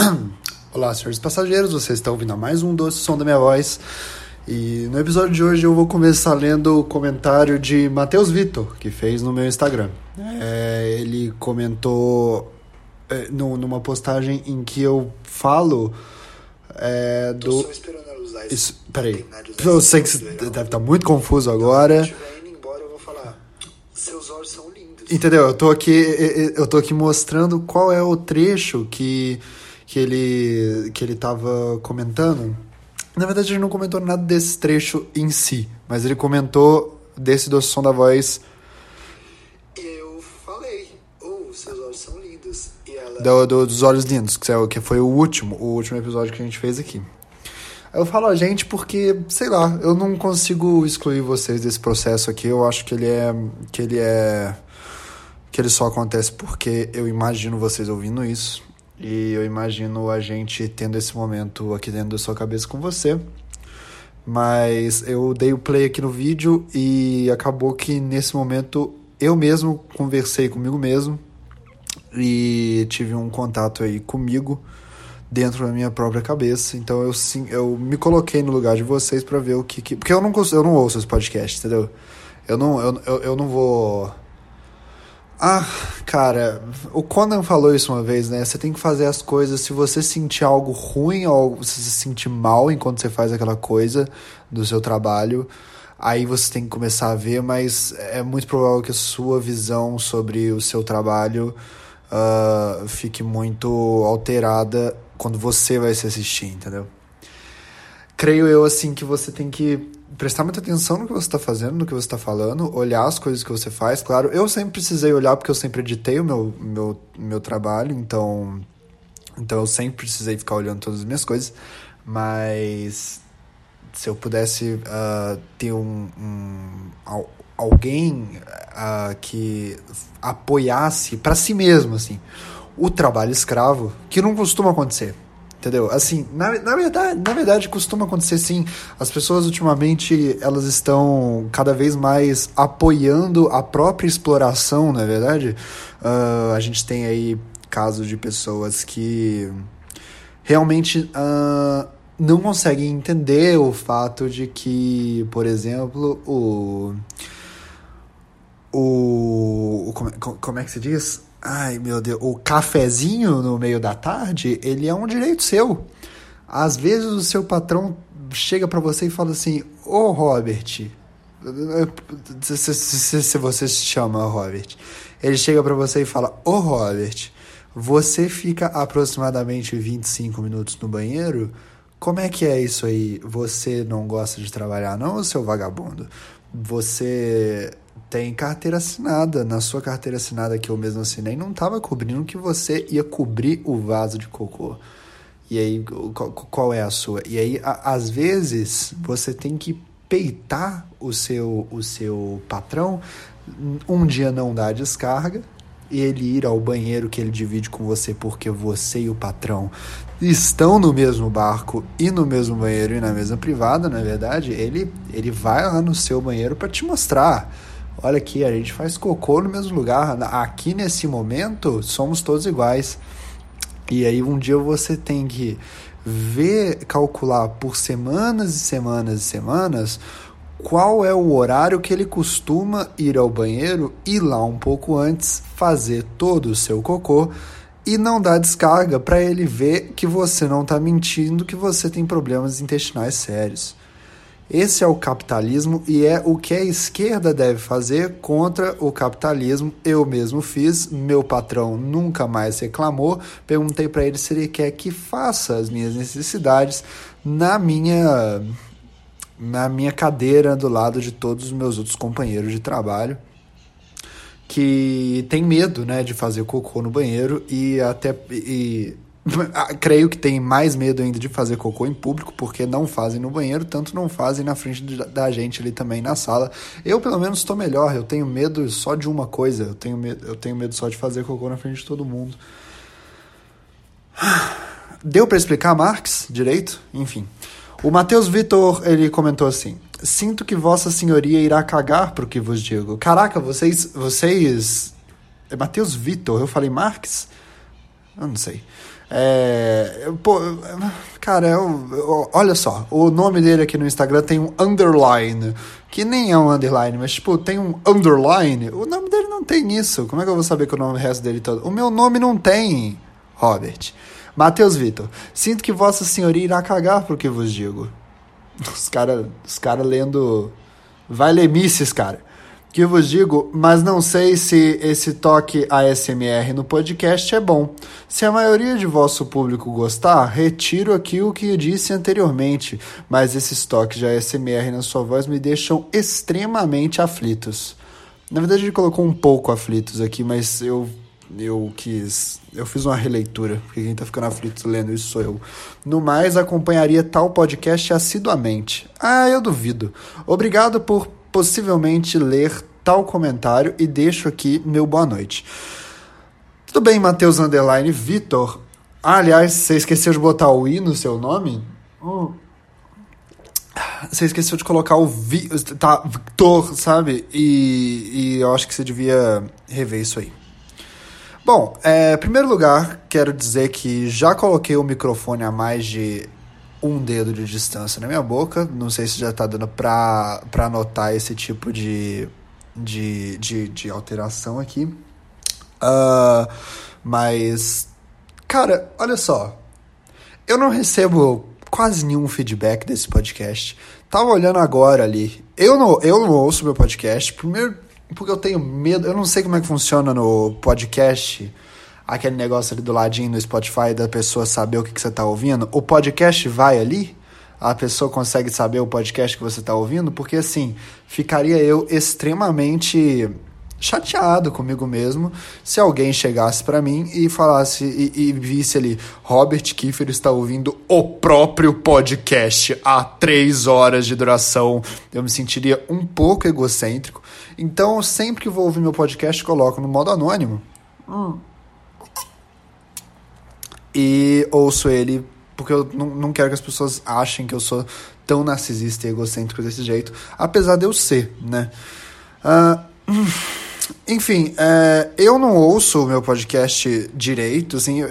Olá, senhores passageiros, vocês estão ouvindo a mais um doce som da minha voz. E no episódio de hoje eu vou começar lendo o comentário de Matheus Vitor, que fez no meu Instagram. É, ele comentou é, no, numa postagem em que eu falo é, do. Tô só esperando ela usar isso. Isso, peraí. Eu sei que você deve estar muito confuso agora. Estiver indo embora, eu vou falar. Seus olhos são lindos. Entendeu? Eu tô aqui, eu tô aqui mostrando qual é o trecho que, que ele que ele tava comentando. Na verdade, ele não comentou nada desse trecho em si, mas ele comentou desse do som da voz Eu falei. Oh, seus olhos são lindos. E ela. do, do- dos olhos lindos, que é o- que foi o último, o último episódio que a gente fez aqui. Eu falo a gente porque, sei lá, eu não consigo excluir vocês desse processo aqui. Eu acho que ele é que ele é que ele só acontece porque eu imagino vocês ouvindo isso e eu imagino a gente tendo esse momento aqui dentro da sua cabeça com você. Mas eu dei o play aqui no vídeo e acabou que nesse momento eu mesmo conversei comigo mesmo e tive um contato aí comigo dentro da minha própria cabeça. Então eu sim, eu me coloquei no lugar de vocês pra ver o que, que porque eu não eu não ouço esse podcast, entendeu? Eu não eu, eu, eu não vou Ah, cara, o Conan falou isso uma vez, né? Você tem que fazer as coisas se você sentir algo ruim ou se você se sentir mal enquanto você faz aquela coisa do seu trabalho, aí você tem que começar a ver, mas é muito provável que a sua visão sobre o seu trabalho ah, fique muito alterada quando você vai se assistir, entendeu? Creio eu, assim, que você tem que prestar muita atenção no que você está fazendo, no que você está falando, olhar as coisas que você faz. Claro, eu sempre precisei olhar porque eu sempre editei o meu, meu, meu trabalho, então, então eu sempre precisei ficar olhando todas as minhas coisas, mas se eu pudesse ah, ter um, um al- alguém ah, que apoiasse para si mesmo assim o trabalho escravo que não costuma acontecer entendeu assim na, na verdade na verdade costuma acontecer sim as pessoas ultimamente elas estão cada vez mais apoiando a própria exploração na é verdade Ah, a gente tem aí casos de pessoas que realmente ah, não conseguem entender o fato de que, por exemplo, o. O. como, co- como é que se diz? Ai, meu Deus. O cafezinho no meio da tarde, ele é um direito seu. Às vezes o seu patrão chega pra você e fala assim: Ô Robert, se, se- se- você se chama Robert, ele chega pra você e fala: Ô Robert, você fica aproximadamente 25 minutos no banheiro? Como é que é isso aí? Você não gosta de trabalhar, não, seu vagabundo? Você tem carteira assinada. Na sua carteira assinada que eu mesmo assinei, não estava cobrindo que você ia cobrir o vaso de cocô. E aí, qual, é a sua? E aí, a- às vezes, você tem que peitar o seu, o seu patrão, um dia não dar descarga, e ele ir ao banheiro que ele divide com você porque você e o patrão estão no mesmo barco e no mesmo banheiro e na mesma privada, na verdade, ele, ele vai lá no seu banheiro para te mostrar. Olha aqui, a gente faz cocô no mesmo lugar. Aqui nesse momento, somos todos iguais. E aí um dia você tem que ver, calcular por semanas e semanas e semanas qual é o horário que ele costuma ir ao banheiro, ir lá um pouco antes, fazer todo o seu cocô e não dar descarga para ele ver que você não está mentindo, que você tem problemas intestinais sérios. Esse é o capitalismo e é o que a esquerda deve fazer contra o capitalismo. Eu mesmo fiz, meu patrão nunca mais reclamou. Perguntei para ele se ele quer que faça as minhas necessidades na minha na minha cadeira do lado de todos os meus outros companheiros de trabalho que tem medo, né, de fazer cocô no banheiro e até e, creio que tem mais medo ainda de fazer cocô em público porque não fazem no banheiro, tanto não fazem na frente da gente ali também na sala. Eu pelo menos estou melhor, eu tenho medo só de uma coisa, eu tenho medo, eu tenho medo só de fazer cocô na frente de todo mundo. Deu para explicar Marx direito? Enfim. O Matheus Vitor, ele comentou assim: Sinto que Vossa Senhoria irá cagar pro que vos digo. Caraca, vocês. Vocês. É Matheus Vitor, eu falei Marx? Eu não sei. É, pô, cara, eu, eu, olha só, o nome dele aqui no Instagram tem um underline, que nem é um underline, mas tipo, tem um underline. O nome dele não tem isso. Como é que eu vou saber que o nome resto dele todo? O meu nome não tem, Robert. Matheus Vitor, sinto que Vossa Senhoria irá cagar pro que vos digo. Os caras os cara lendo. Vai lemices, cara que vos digo, mas não sei se esse toque ASMR no podcast é bom. Se a maioria de vosso público gostar, retiro aqui o que disse anteriormente, mas esses toques de ASMR na sua voz me deixam extremamente aflitos. Na verdade, ele colocou um pouco aflitos aqui, mas eu eu quis. Eu fiz uma releitura, porque quem tá ficando aflito lendo isso sou eu. No mais, acompanharia tal podcast assiduamente. Ah, eu duvido. Obrigado por possivelmente ler tal comentário e deixo aqui meu boa noite. Tudo bem, Matheus Underline Vitor. Ah, aliás, você esqueceu de botar o i no seu nome? Hum. Você esqueceu de colocar o vi, tá, Victor, sabe? E, e eu acho que você devia rever isso aí. Bom, é, em primeiro lugar, quero dizer que já coloquei o microfone a mais de um dedo de distância na minha boca. Não sei se já tá dando pra, pra notar esse tipo de, de, de, de alteração aqui. Uh, mas, cara, olha só. Eu não recebo quase nenhum feedback desse podcast. Tava olhando agora ali. Eu não, eu não ouço meu podcast. Primeiro, porque eu tenho medo. Eu não sei como é que funciona no podcast aquele negócio ali do ladinho no Spotify da pessoa saber o que, que você está ouvindo, o podcast vai ali? A pessoa consegue saber o podcast que você está ouvindo? Porque assim, ficaria eu extremamente chateado comigo mesmo se alguém chegasse para mim e falasse e, e, visse ali Robert Kiefer está ouvindo o próprio podcast há três horas de duração. Eu me sentiria um pouco egocêntrico. Então sempre que vou ouvir meu podcast coloco no modo anônimo. Hum e ouço ele porque eu não, não quero que as pessoas achem que eu sou tão narcisista e egocêntrico desse jeito, apesar de eu ser, né? Uh, enfim, é, eu não ouço o meu podcast direito, assim, eu,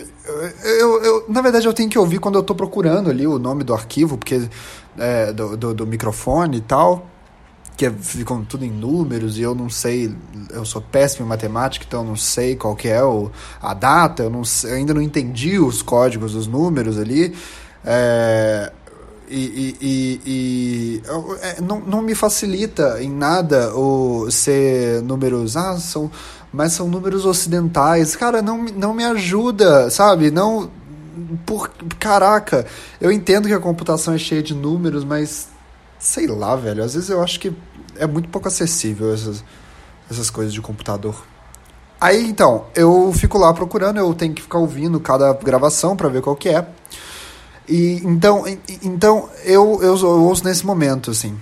eu, eu, na verdade eu tenho que ouvir quando eu tô procurando ali o nome do arquivo, porque é, do, do, do microfone e tal que é, ficam tudo em números e eu não sei, eu sou péssimo em matemática, então eu não sei qual que é o, a data, eu, não, eu ainda não entendi os códigos dos números ali. É, e, e, e, e é, não, não me facilita em nada o ser números. Ah, são. Mas são números ocidentais. Cara, não, não me ajuda, sabe? Não. Por, caraca, eu entendo que a computação é cheia de números, mas sei lá, velho. Às vezes eu acho que é muito pouco acessível essas, essas coisas de computador. Aí então, eu fico lá procurando, eu tenho que ficar ouvindo cada gravação para ver qual que é. E então, então eu, eu, eu ouço nesse momento, assim.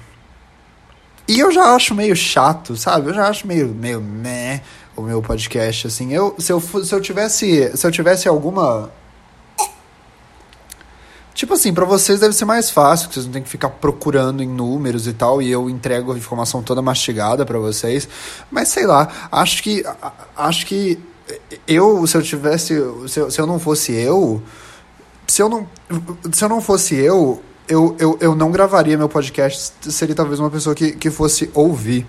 E eu já acho meio chato, sabe? Eu já acho meio, meio meh o meu podcast, assim. Eu, se, eu, se eu tivesse se eu tivesse alguma Tipo assim, para vocês deve ser mais fácil, que vocês não tem que ficar procurando em números e tal, e eu entrego a informação toda mastigada para vocês. Mas sei lá, acho que acho que eu, se eu tivesse, se eu, se eu não fosse eu, se eu não se eu não fosse eu, eu, eu, eu não gravaria meu podcast, seria talvez uma pessoa que, que fosse ouvir.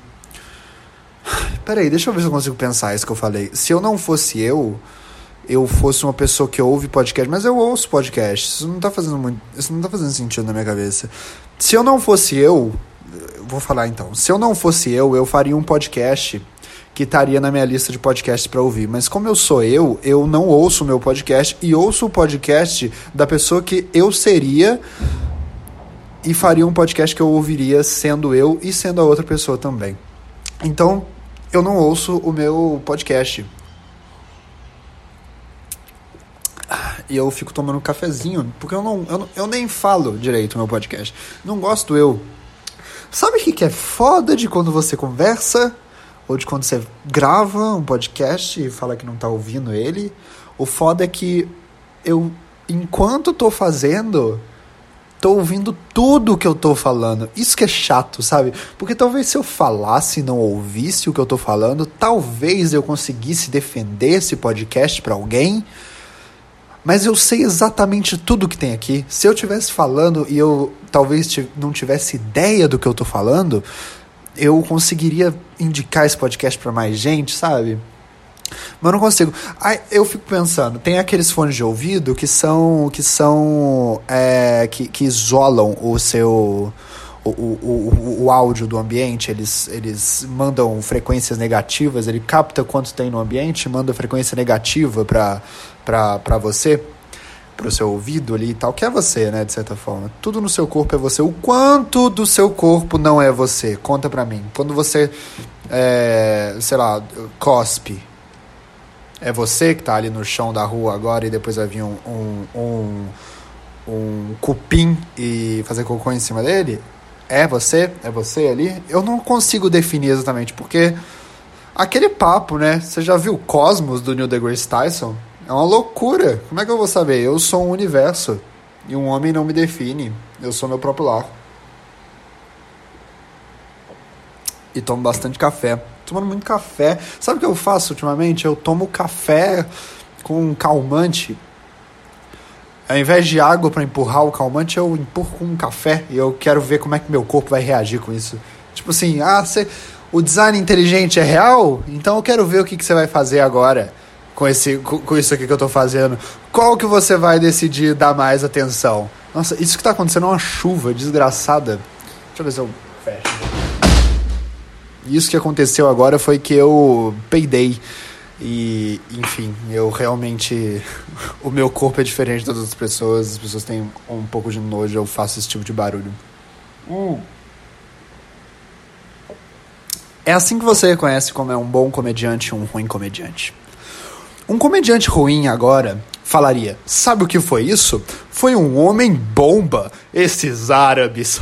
Peraí, deixa eu ver se eu consigo pensar isso que eu falei. Se eu não fosse eu, eu fosse uma pessoa que ouve podcast, mas eu ouço podcast. Isso não tá fazendo muito, isso não tá fazendo sentido na minha cabeça. Se eu não fosse eu, vou falar então. Se eu não fosse eu, eu faria um podcast que estaria na minha lista de podcasts para ouvir. Mas como eu sou eu, eu não ouço o meu podcast e ouço o podcast da pessoa que eu seria e faria um podcast que eu ouviria sendo eu e sendo a outra pessoa também. Então, eu não ouço o meu podcast e eu fico tomando um cafezinho, porque eu não, eu, eu nem falo direito no meu podcast. Não gosto eu. Sabe o que, que é foda de quando você conversa? Ou de quando você grava um podcast e fala que não tá ouvindo ele? O foda é que eu, enquanto tô fazendo, tô ouvindo tudo que eu tô falando. Isso que é chato, sabe? Porque talvez se eu falasse e não ouvisse o que eu tô falando, talvez eu conseguisse defender esse podcast para alguém Mas eu sei exatamente tudo que tem aqui. Se eu estivesse falando e eu talvez não tivesse ideia do que eu tô falando, eu conseguiria indicar esse podcast para mais gente, sabe? Mas eu não consigo. Aí eu fico pensando, tem aqueles fones de ouvido que são. que são. É, que, que isolam o seu. O, o, o, áudio do ambiente, eles, eles mandam frequências negativas, ele capta quanto tem no ambiente, manda frequência negativa para você, para o seu ouvido ali e tal, que é você, né, de certa forma. Tudo no seu corpo é você. O quanto do seu corpo não é você? Conta pra mim. Quando você, é, sei lá, cospe, é você que está ali no chão da rua agora e depois vai vir um, um, um, um cupim e fazer cocô em cima dele? É você? É você ali? Eu não consigo definir exatamente, porque aquele papo, né? Você já viu Cosmos do Neil deGrasse Tyson? É uma loucura. Como é que eu vou saber? Eu sou um universo e um homem não me define. Eu sou meu próprio lar. E tomo bastante café tomando muito café. Sabe o que eu faço ultimamente? Eu tomo café com calmante. Ao invés de água para empurrar o calmante, eu empurro com um café e eu quero ver como é que meu corpo vai reagir com isso. Tipo assim, ah, você, o design inteligente é real? Então eu quero ver o que, que você vai fazer agora com, esse, com, com isso aqui que eu tô fazendo. Qual que você vai decidir dar mais atenção? Nossa, isso que tá acontecendo é uma chuva desgraçada. Deixa eu ver se eu fecho. Isso que aconteceu agora foi que eu peidei. E, enfim, eu realmente. o meu corpo é diferente das outras pessoas, as pessoas têm um pouco de nojo, eu faço esse tipo de barulho. Hum. É assim que você reconhece como é um bom comediante e um ruim comediante. Um comediante ruim agora falaria: Sabe o que foi isso? Foi um homem bomba. Esses árabes.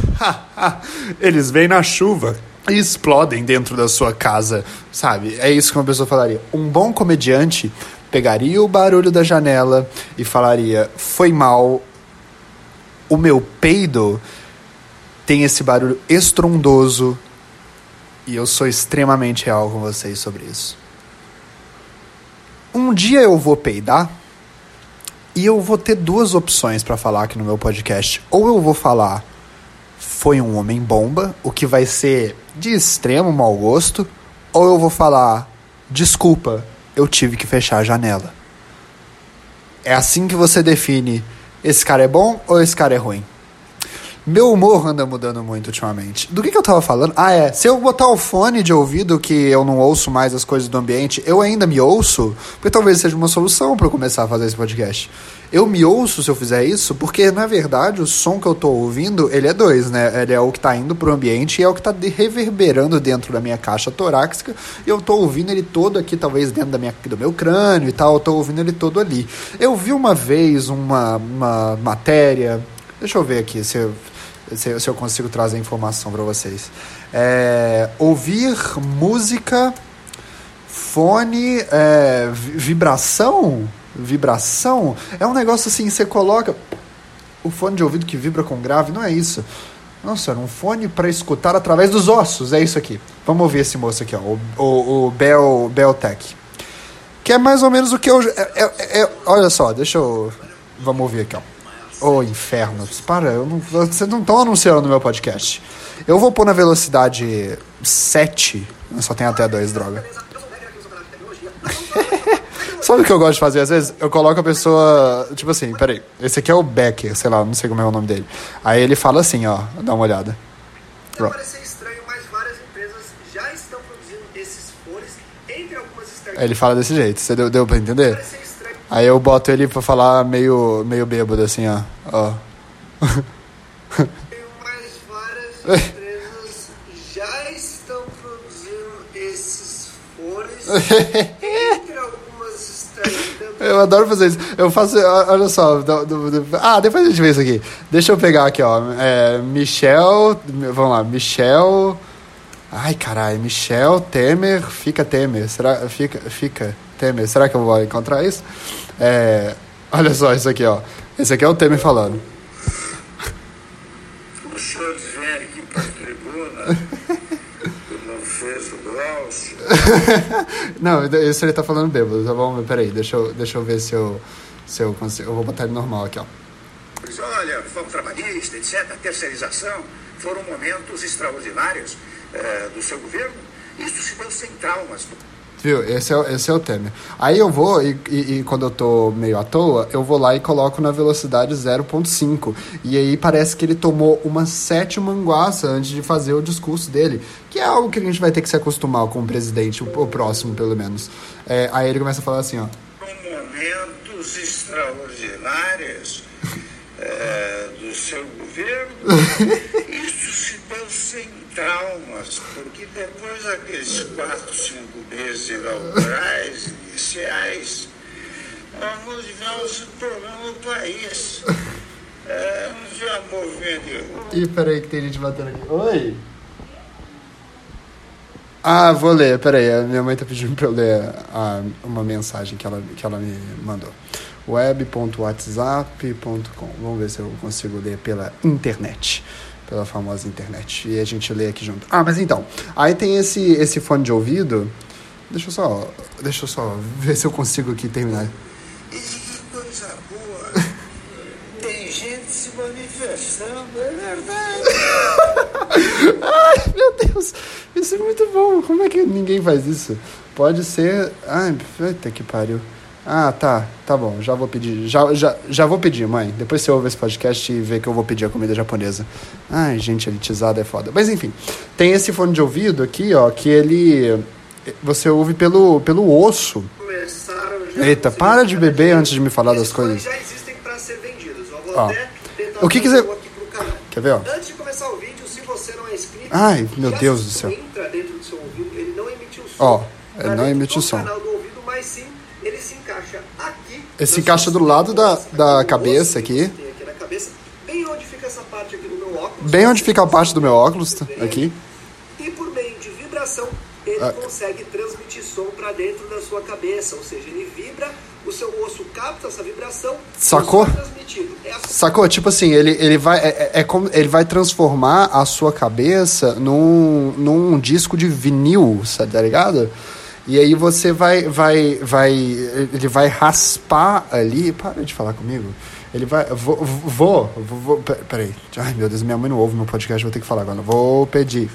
Eles vêm na chuva explodem dentro da sua casa, sabe? É isso que uma pessoa falaria. Um bom comediante pegaria o barulho da janela e falaria: Foi mal, o meu peido tem esse barulho estrondoso e eu sou extremamente real com vocês sobre isso. Um dia eu vou peidar e eu vou ter duas opções para falar aqui no meu podcast. Ou eu vou falar foi um homem bomba, o que vai ser de extremo mau gosto, ou eu vou falar desculpa, eu tive que fechar a janela. É assim que você define esse cara é bom ou esse cara é ruim. Meu humor anda mudando muito ultimamente. Do que, que eu tava falando? Ah, é. Se eu botar o fone de ouvido que eu não ouço mais as coisas do ambiente, eu ainda me ouço, porque talvez seja uma solução para eu começar a fazer esse podcast. Eu me ouço se eu fizer isso, porque na verdade o som que eu tô ouvindo, ele é dois, né? Ele é o que tá indo pro ambiente e é o que tá reverberando dentro da minha caixa torácica. E eu tô ouvindo ele todo aqui, talvez dentro da minha, do meu crânio e tal. Eu tô ouvindo ele todo ali. Eu vi uma vez uma, uma matéria. Deixa eu ver aqui se eu se, se eu consigo trazer informação para vocês. É, ouvir música, fone, é, vibração, vibração, é um negócio assim, você coloca o fone de ouvido que vibra com grave, não é isso. Nossa, era um fone para escutar através dos ossos, é isso aqui. Vamos ouvir esse moço aqui, ó, o, o, o Bell, Belltech. Que é mais ou menos o que eu. É, é, é, olha só, deixa eu. Vamos ouvir aqui, ó. Ô, oh, inferno. Para, eu não, vocês não estão anunciando no meu podcast. Eu vou pôr na velocidade 7. Só tem até 2, droga. Sabe o que eu gosto de fazer às vezes? Eu coloco a pessoa. Tipo assim, peraí. Esse aqui é o Becker, sei lá, não sei como é o nome dele. Aí ele fala assim, ó. Dá uma olhada. Pode parecer estranho, mas várias empresas já estão produzindo esses fones entre algumas startups. Ele fala desse jeito. Você deu, deu pra entender? Aí eu boto ele pra falar meio, meio bêbado, assim, ó. ó. Mais várias empresas já estão produzindo esses fones entre algumas. Eu adoro fazer isso. Eu faço, olha só. Do, do, do, ah, depois a gente vê isso aqui. Deixa eu pegar aqui, ó. É, Michel. Vamos lá, Michel. Ai, caralho, Michel Temer, fica Temer. Será? Fica, fica. Temer. Será que eu vou encontrar isso? É, olha só isso aqui, ó. Esse aqui é o Temer falando. O senhor vem aqui para a tribuna, não fez o Glaucio. não, isso ele tá falando bêbado, tá bom? Peraí, deixa eu, deixa eu ver se eu, se eu consigo. Eu vou botar ele normal aqui, ó. Pois olha, reforma trabalhista, etc., a terceirização, foram momentos extraordinários eh, do seu governo. Isso se deu sem traumas. Viu? Esse é, o- esse é o Temer. Aí eu vou, e, e- e quando eu tô meio à toa, eu vou lá e coloco na velocidade 0.5. E aí parece que ele tomou uma sétima manguaça antes de fazer o discurso dele. Que é algo que a gente vai ter que se acostumar com o presidente, o, o próximo pelo menos. É, aí ele começa a falar assim, ó. Momentos extraordinários eh, do seu governo. Isso se deu sem traumas, porque depois daqueles quatro, cinco meses inaugurais, iniciais, não tivemos problema no país. Eh, não tinha movimento. Ih, peraí que tem gente batendo aqui. Oi? Ah, vou ler, peraí. A minha mãe tá pedindo pra eu ler ah, uma mensagem que ela, que ela me mandou. web.whatsapp.com Vamos ver se eu consigo ler pela internet. Pela famosa internet. E a gente lê aqui junto. Ah, mas então. Aí tem esse, esse fone de ouvido. Deixa eu só. Deixa eu só ver se eu consigo aqui terminar. E que coisa boa! Tem gente se manifestando, é verdade. Ai, meu Deus, isso é muito bom. Como é que ninguém faz isso? Pode ser. Ai, puta que pariu. Ah, tá, tá bom, já vou pedir. Já, já, já vou pedir, mãe. Depois você ouve esse podcast e vê que eu vou pedir a comida japonesa. Ai, gente, elitizada é foda. Mas enfim, tem esse fone de ouvido aqui, ó, que ele. Você ouve pelo, pelo osso. Começaram já Eita, para de beber antes de me falar das coisas. já existem para ser vendidos. Eu vou Ó, até tentar o que um aqui pro canal. Quer ver, ó? Antes de começar o vídeo, se você não é inscrito, Ai, meu Deus do céu. entra dentro do seu ouvido, ele não emite o som. Ó, pra ele não dentro emite o som. canal do ouvido, mas sim, ele se encaixa aqui. Ele se na encaixa do lado da- da cabeça aqui. bem onde fica essa parte aqui do meu óculos. Bem onde fica a parte do meu óculos, tá? aqui. E por meio de vibração, ele Ah. consegue transmitir som para dentro da sua cabeça. Ou seja, ele vibra, o seu osso capta essa vibração. Sacou? É. É. Sacou? Tipo assim, ele, ele vai. É, é- é como, ele vai transformar a sua cabeça num, num disco de vinil, tá ligado? E aí você vai, vai, vai. Ele vai raspar ali. Para de falar comigo. Ele vai. Vou. Vou. vou, vou pe- peraí. Ai meu Deus, minha mãe não ouve meu podcast, vou ter que falar agora. Vou pedir.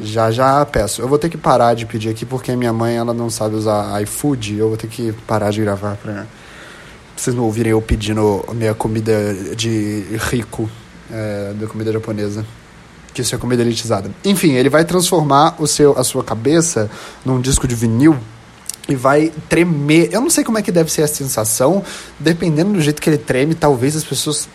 Já já peço. Eu vou ter que parar de pedir aqui porque minha mãe ela não sabe usar iFood. Eu vou ter que parar de gravar pra, vocês não ouvirem eu pedindo minha comida de rico, é, da comida japonesa. Que isso é comida elitizada. Enfim, ele vai transformar o seu, a sua cabeça num disco de vinil e vai tremer. Eu não sei como é que deve ser a sensação, dependendo do jeito que ele treme, talvez as pessoas,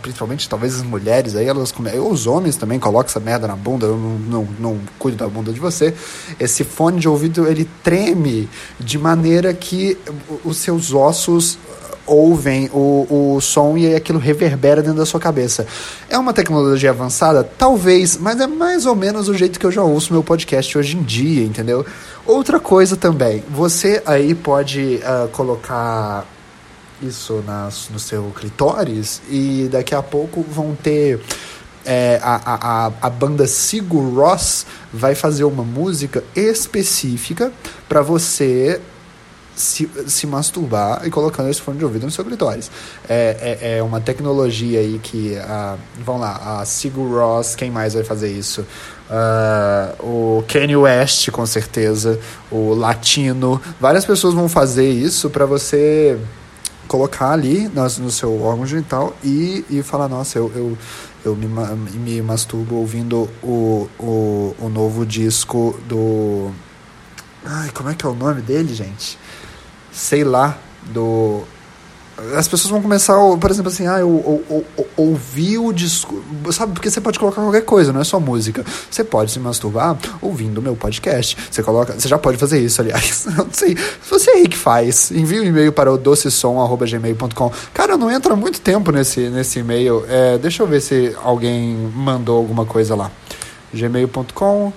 principalmente talvez as mulheres aí, elas ou os homens também colocam essa merda na bunda, eu não, não, não cuido da bunda de você. Esse fone de ouvido, ele treme de maneira que os seus ossos ouvem o, o som e aquilo reverbera dentro da sua cabeça. É uma tecnologia avançada? Talvez, mas é mais ou menos o jeito que eu já ouço meu podcast hoje em dia, entendeu? Outra coisa também, você aí pode ah, colocar isso nas, no seu clitóris e daqui a pouco vão ter é, a, a, a, a banda Sigur Ross vai fazer uma música específica para você se, se masturbar e colocando esse fone de ouvido no seu clitóris. É, é, é uma tecnologia aí que, ah, vamos lá, a Sigur Ross, quem mais vai fazer isso? Ah, o Kanye West, com certeza, o Latino, várias pessoas vão fazer isso para você colocar ali no, seu órgão genital e, e falar, nossa, eu, eu, eu me, me masturbo ouvindo o, o, o novo disco do... Ai, como é que é o nome dele, gente? Sei lá, do... As pessoas vão começar, por exemplo, assim, ah, eu, eu- eu- eu ouvi o disco. Sabe, porque você pode colocar qualquer coisa, não é só música. Você pode se masturbar ouvindo o meu podcast. Você coloca. Você já pode fazer isso, aliás. Eu não sei. Você aí que faz. Envie um e-mail para o docesom.gmail.com. Cara, não entra muito tempo nesse, nesse e-mail. É, deixa eu ver se alguém mandou alguma coisa lá. gmail.com.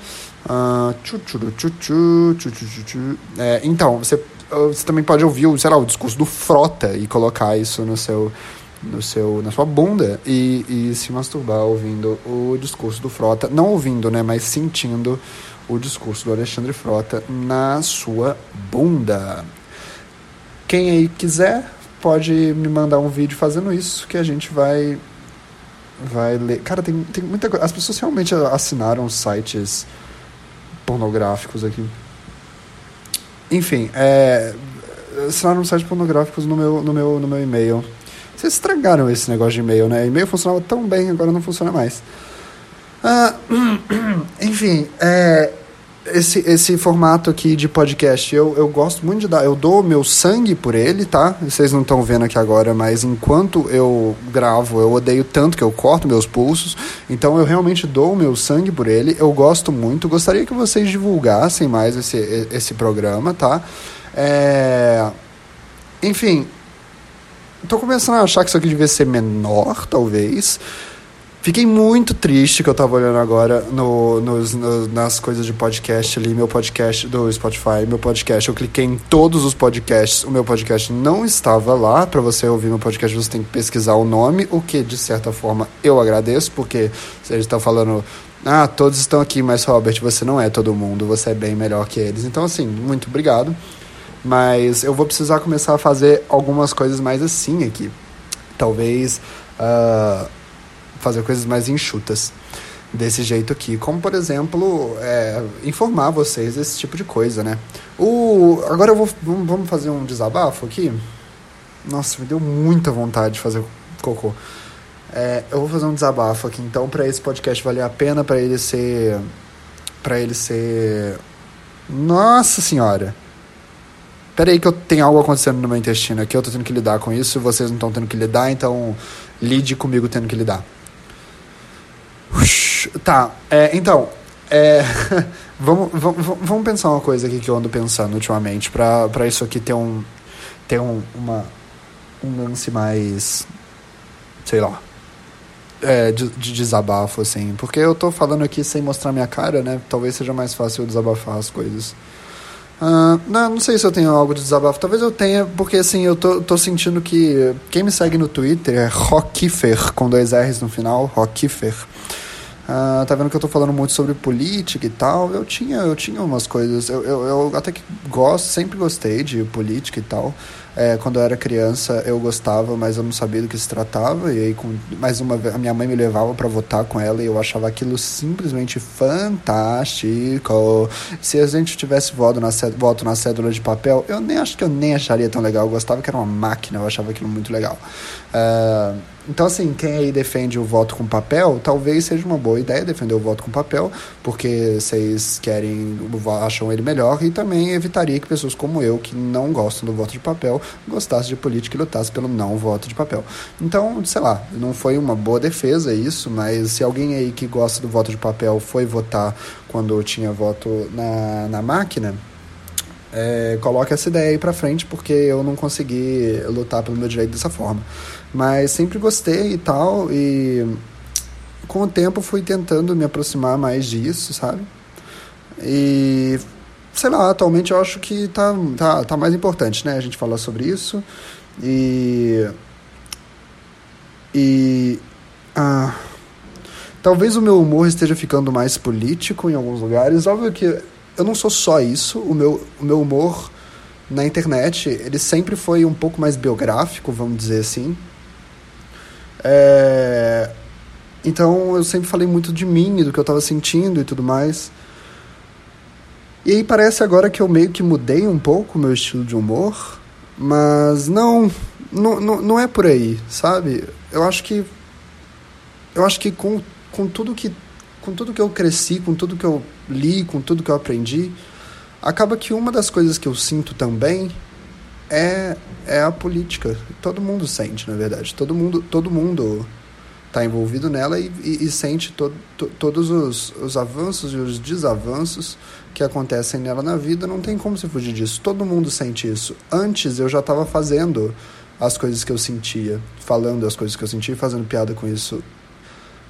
ah, tchu, tchu. É, então, você, ah, você também pode ouvir, sei lá, o discurso do Frota e colocar isso no seu, no seu, na sua bunda e, e se masturbar ouvindo o discurso do Frota. Não ouvindo, né, mas sentindo o discurso do Alexandre Frota na sua bunda. Quem aí quiser pode me mandar um vídeo fazendo isso que a gente vai vai ler. Cara, tem, tem muita coisa. As pessoas realmente assinaram sites pornográficos aqui. Enfim, é, assinaram sites pornográficos no meu, no meu, no meu e-mail. Vocês estragaram esse negócio de e-mail, né? E-mail funcionava tão bem, agora não funciona mais. Ah, enfim, é, esse, esse formato aqui de podcast, eu, eu gosto muito de dar. Eu dou meu sangue por ele, tá? Vocês não estão vendo aqui agora, mas enquanto eu gravo, eu odeio tanto que eu corto meus pulsos. Então eu realmente dou o meu sangue por ele. Eu gosto muito. Gostaria que vocês divulgassem mais esse, esse programa, tá? É... Enfim, tô começando a achar que isso aqui devia ser menor, talvez. Fiquei muito triste que eu tava olhando agora no, nos, no, nas coisas de podcast ali, meu podcast do Spotify, meu podcast. Eu cliquei em todos os podcasts, o meu podcast não estava lá. Para você ouvir meu podcast, você tem que pesquisar o nome, o que de certa forma eu agradeço, porque eles estão falando, ah, todos estão aqui, mas Robert, você não é todo mundo, você é bem melhor que eles. Então, assim, muito obrigado. Mas eu vou precisar começar a fazer algumas coisas mais assim aqui. Talvez. Uh, fazer coisas mais enxutas desse jeito aqui. Como, por exemplo, é, informar vocês desse tipo de coisa, né? O, agora eu vou, vamos fazer um desabafo aqui. Nossa, me deu muita vontade de fazer cocô. É, eu vou fazer um desabafo aqui, então, para esse podcast valer a pena, para ele ser. para ele ser. Nossa Senhora! Pera aí que eu tenho algo acontecendo no meu intestino aqui, eu tô tendo que lidar com isso, vocês não estão tendo que lidar, então lide comigo tendo que lidar. Tá, é, então, é, vamos, vamos, vamos pensar uma coisa aqui que eu ando pensando ultimamente, para isso aqui ter um, ter um, uma, um lance mais, sei lá, é, de, de, desabafo, assim. Porque eu tô falando aqui sem mostrar minha cara, né? Talvez seja mais fácil eu desabafar as coisas. Uh, não, não sei se eu tenho algo de desabafo. Talvez eu tenha, porque assim, eu tô, tô sentindo que quem me segue no Twitter é Rockifer, com dois R's no final, Rockifer. Uh, tá vendo que eu tô falando muito sobre política e tal. Eu tinha, eu tinha umas coisas. Eu, eu, eu até que gosto, sempre gostei de política e tal. É, quando eu era criança eu gostava, mas eu não sabia do que se tratava. E aí, com, mais uma vez, a minha mãe me levava para votar com ela e eu achava aquilo simplesmente fantástico. Se a gente tivesse voto na, voto na cédula de papel, eu nem acho que eu nem acharia tão legal. Eu gostava que era uma máquina, eu achava aquilo muito legal. Uh, então, assim, quem aí defende o voto com papel, talvez seja uma boa ideia defender o voto com papel, porque vocês querem, acham ele melhor, e também evitaria que pessoas como eu, que não gostam do voto de papel, gostassem de política e lutassem pelo não voto de papel. Então, sei lá, não foi uma boa defesa isso, mas se alguém aí que gosta do voto de papel foi votar quando tinha voto na, na máquina, é, coloque essa ideia aí pra frente, porque eu não consegui lutar pelo meu direito dessa forma. Mas sempre gostei e tal, e com o tempo fui tentando me aproximar mais disso, sabe? E sei lá, atualmente eu acho que tá, tá, tá mais importante, né? A gente falar sobre isso. E. E. Ah, talvez o meu humor esteja ficando mais político em alguns lugares. Óbvio que eu não sou só isso. O meu, o meu humor na internet, ele sempre foi um pouco mais biográfico, vamos dizer assim. É... Então eu sempre falei muito de mim, do que eu estava sentindo e tudo mais. E aí parece agora que eu meio que mudei um pouco o meu estilo de humor, mas não, não, não, não é por aí, sabe? Eu acho que eu acho que com, com tudo que com tudo que eu cresci, com tudo que eu li, com tudo que eu aprendi, acaba que uma das coisas que eu sinto também é, é a política. Todo mundo sente, na verdade. Todo mundo todo mundo está envolvido nela e, e, e sente to, to, todos os, os avanços e os desavanços que acontecem nela na vida. Não tem como se fugir disso. Todo mundo sente isso. Antes eu já estava fazendo as coisas que eu sentia, falando as coisas que eu sentia, fazendo piada com isso.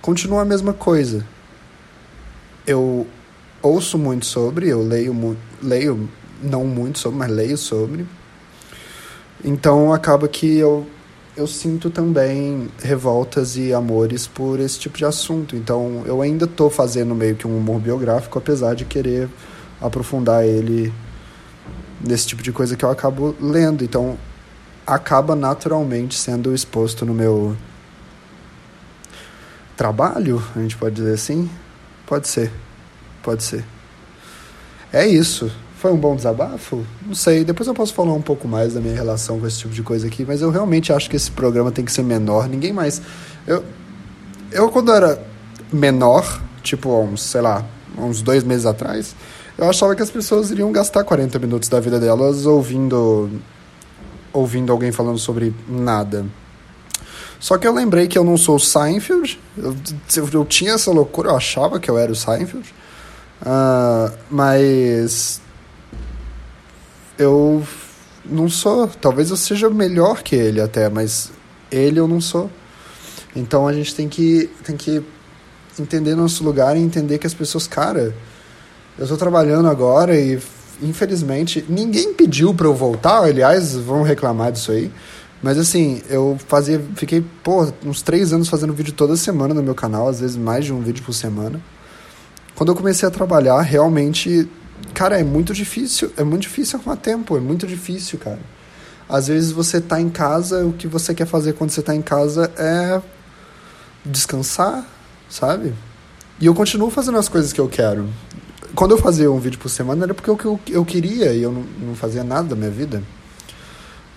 Continua a mesma coisa. Eu ouço muito sobre, eu leio, leio não muito sobre, mas leio sobre então acaba que eu, eu sinto também revoltas e amores por esse tipo de assunto. Então eu ainda estou fazendo meio que um humor biográfico, apesar de querer aprofundar ele nesse tipo de coisa que eu acabo lendo. Então acaba naturalmente sendo exposto no meu trabalho, a gente pode dizer assim? Pode ser. Pode ser. É isso. Foi um bom desabafo? Não sei. Depois eu posso falar um pouco mais da minha relação com esse tipo de coisa aqui, mas eu realmente acho que esse programa tem que ser menor. Ninguém mais. Eu, eu quando era menor, tipo, uns, sei lá, uns dois meses atrás, eu achava que as pessoas iriam gastar 40 minutos da vida delas ouvindo ouvindo alguém falando sobre nada. Só que eu lembrei que eu não sou o Seinfeld. Eu, eu, tinha essa loucura, eu achava que eu era o Seinfeld. Uh, mas eu não sou. Talvez eu seja melhor que ele até, mas ele eu não sou. Então a gente tem que, tem que entender nosso lugar e entender que as pessoas, cara, eu estou trabalhando agora e infelizmente ninguém pediu para eu voltar, aliás, vão reclamar disso aí. Mas assim, eu fazia, fiquei, pô, uns três anos fazendo vídeo toda semana no meu canal, às vezes mais de um vídeo por semana. Quando eu comecei a trabalhar, realmente Cara, é muito difícil, é muito difícil arrumar tempo, é muito difícil, cara. Às vezes você tá em casa, o que você quer fazer quando você tá em casa é descansar, sabe? E eu continuo fazendo as coisas que eu quero. Quando eu fazia um vídeo por semana era porque eu, eu, eu queria e eu não, não fazia nada da minha vida.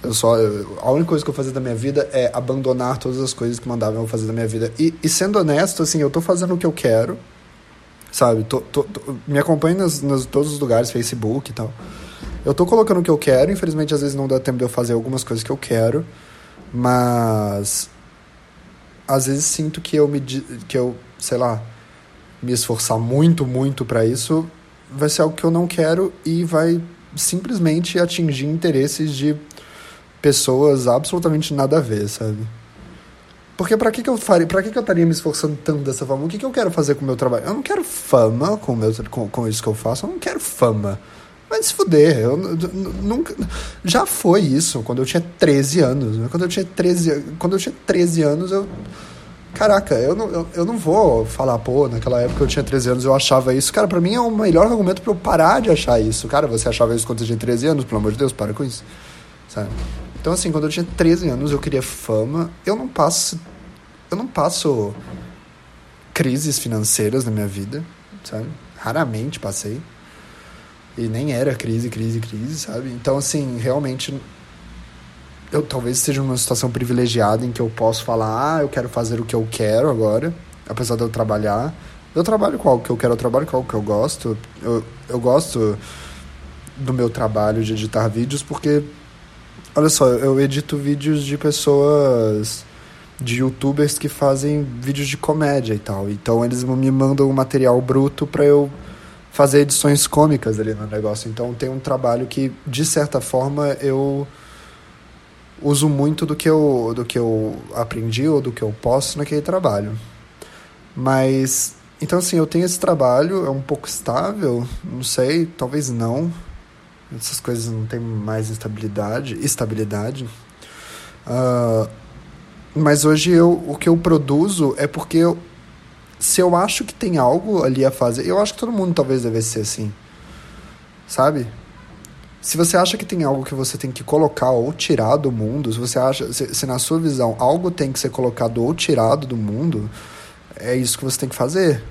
Eu só, eu, a única coisa que eu fazia da minha vida é abandonar todas as coisas que mandavam eu fazer da minha vida. E, e sendo honesto, assim, eu tô fazendo o que eu quero sabe? Tô, tô, tô, me acompanha nas, todos os lugares, Facebook e tal. Eu tô colocando o que eu quero, infelizmente às vezes não dá tempo de eu fazer algumas coisas que eu quero, mas às vezes sinto que eu me que eu, sei lá, me esforçar muito, muito para isso vai ser algo que eu não quero e vai simplesmente atingir interesses de pessoas absolutamente nada a ver, sabe? Porque pra que, que eu faria, pra que, que eu estaria me esforçando tanto dessa forma? O que, que eu quero fazer com o meu trabalho? Eu não quero fama com, meu, com, com isso que eu faço, eu não quero fama. Mas se fuder, eu nunca. Já foi isso quando eu tinha 13 anos. Né? Quando eu tinha 13, quando eu tinha 13 anos, eu. Caraca, eu não, eu, eu não vou falar, pô, naquela época eu tinha 13 anos eu achava isso. Cara, pra mim é o melhor argumento pra eu parar de achar isso. Cara, você achava isso quando você tinha 13 anos? Pelo amor de Deus, para com isso. Sabe? Então, assim, quando eu tinha 13 anos, eu queria fama. Eu não passo. Eu não passo crises financeiras na minha vida, sabe? Raramente passei. E nem era crise, crise, crise, sabe? Então, assim, realmente. Eu talvez esteja numa situação privilegiada em que eu posso falar, ah, eu quero fazer o que eu quero agora, apesar de eu trabalhar. Eu trabalho com algo que eu quero, eu trabalho com algo que eu gosto. Eu, eu gosto do meu trabalho de editar vídeos porque Olha só, eu edito vídeos de pessoas, de youtubers que fazem vídeos de comédia e tal. Então eles me mandam um material bruto para eu fazer edições cômicas ali no negócio. Então tem um trabalho que, de certa forma, eu uso muito do que eu, do que eu aprendi ou do que eu posso naquele trabalho. Mas, então assim, eu tenho esse trabalho, é um pouco estável, não sei, talvez não essas coisas não têm mais estabilidade, estabilidade. Uh, mas hoje eu, o que eu produzo é porque eu, se eu acho que tem algo ali a fazer, eu acho que todo mundo talvez deve ser assim, sabe? Se você acha que tem algo que você tem que colocar ou tirar do mundo, se você acha, se, se na sua visão algo tem que ser colocado ou tirado do mundo, é isso que você tem que fazer.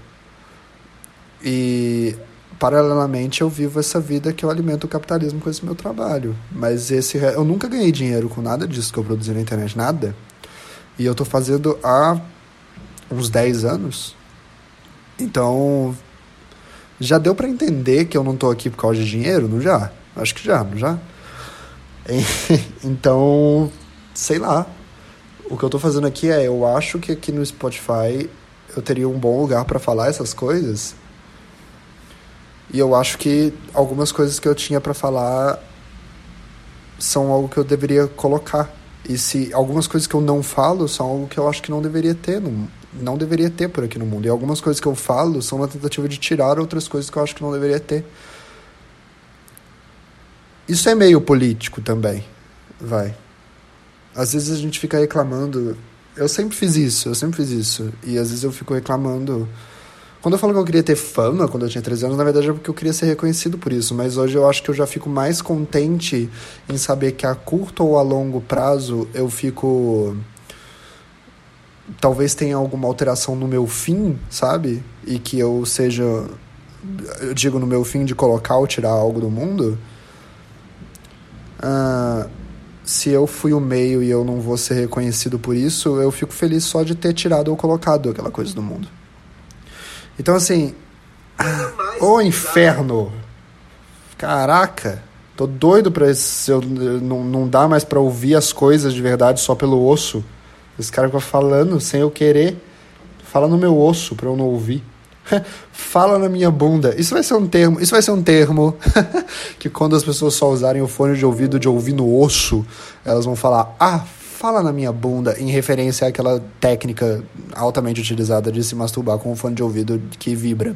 E paralelamente eu vivo essa vida que eu alimento o capitalismo com esse meu trabalho. Mas esse eu nunca ganhei dinheiro com nada disso que eu produzi na internet, nada. E eu tô fazendo há uns 10 anos. Então, já deu para entender que eu não tô aqui por causa de dinheiro, não já? Acho que já, não já? então, sei lá. O que eu tô fazendo aqui é, eu acho que aqui no Spotify eu teria um bom lugar para falar essas coisas e eu acho que algumas coisas que eu tinha para falar são algo que eu deveria colocar. E se algumas coisas que eu não falo são algo que eu acho que não deveria ter, não, não deveria ter por aqui no mundo. E algumas coisas que eu falo são uma tentativa de tirar outras coisas que eu acho que não deveria ter. Isso é meio político também, vai. Às vezes a gente fica reclamando. Eu sempre fiz isso, eu sempre fiz isso. E às vezes eu fico reclamando Quando eu falo que eu queria ter fama quando eu tinha 13 anos, na verdade é porque eu queria ser reconhecido por isso. Mas hoje eu acho que eu já fico mais contente em saber que a curto ou a longo prazo eu fico. Talvez tenha alguma alteração no meu fim, sabe? E que eu seja. Eu digo no meu fim de colocar ou tirar algo do mundo. Uh, se eu fui o meio e eu não vou ser reconhecido por isso, eu fico feliz só de ter tirado ou colocado aquela coisa do mundo. Então, assim. Ô inferno! Caraca! Tô doido pra esse, eu, não, não dá mais pra ouvir as coisas de verdade só pelo osso. Esse cara fica falando sem eu querer. Fala no meu osso pra eu não ouvir. Fala na minha bunda. Isso vai ser um termo, isso vai ser um termo que quando as pessoas só usarem o fone de ouvido de ouvir no osso, elas vão falar: "Ah, fala na minha bunda", em referência àquela técnica altamente utilizada de se masturbar com o fone de ouvido que vibra.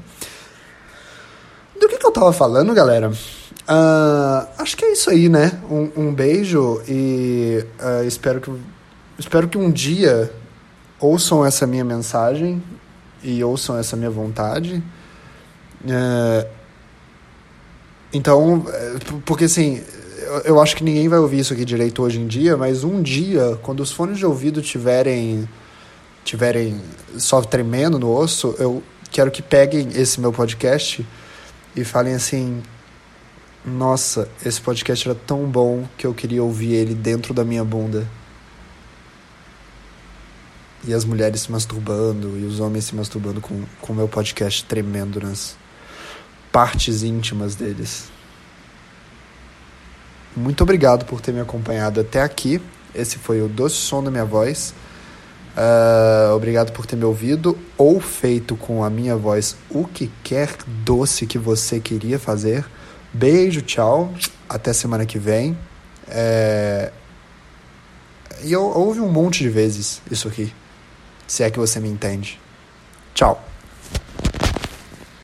Do que, que eu tava falando, galera? Uh, acho que é isso aí, né? Um, um beijo e uh, espero que espero que um dia ouçam essa minha mensagem e ouçam essa minha vontade. É, então, é, porque assim, eu acho que ninguém vai ouvir isso aqui direito hoje em dia, mas um dia, quando os fones de ouvido tiverem tiverem só tremendo no osso, eu quero que peguem esse meu podcast e falem assim: "Nossa, esse podcast era tão bom que eu queria ouvir ele dentro da minha bunda" e as mulheres se masturbando e os homens se masturbando com o meu podcast tremendo nas partes íntimas deles. Muito obrigado por ter me acompanhado até aqui. Esse foi o doce som da minha voz. Uh, obrigado por ter me ouvido ou feito com a minha voz o que quer doce que você queria fazer. Beijo, tchau. Até semana que vem. É... E eu ouvi um monte de vezes isso aqui se é que você me entende. Tchau.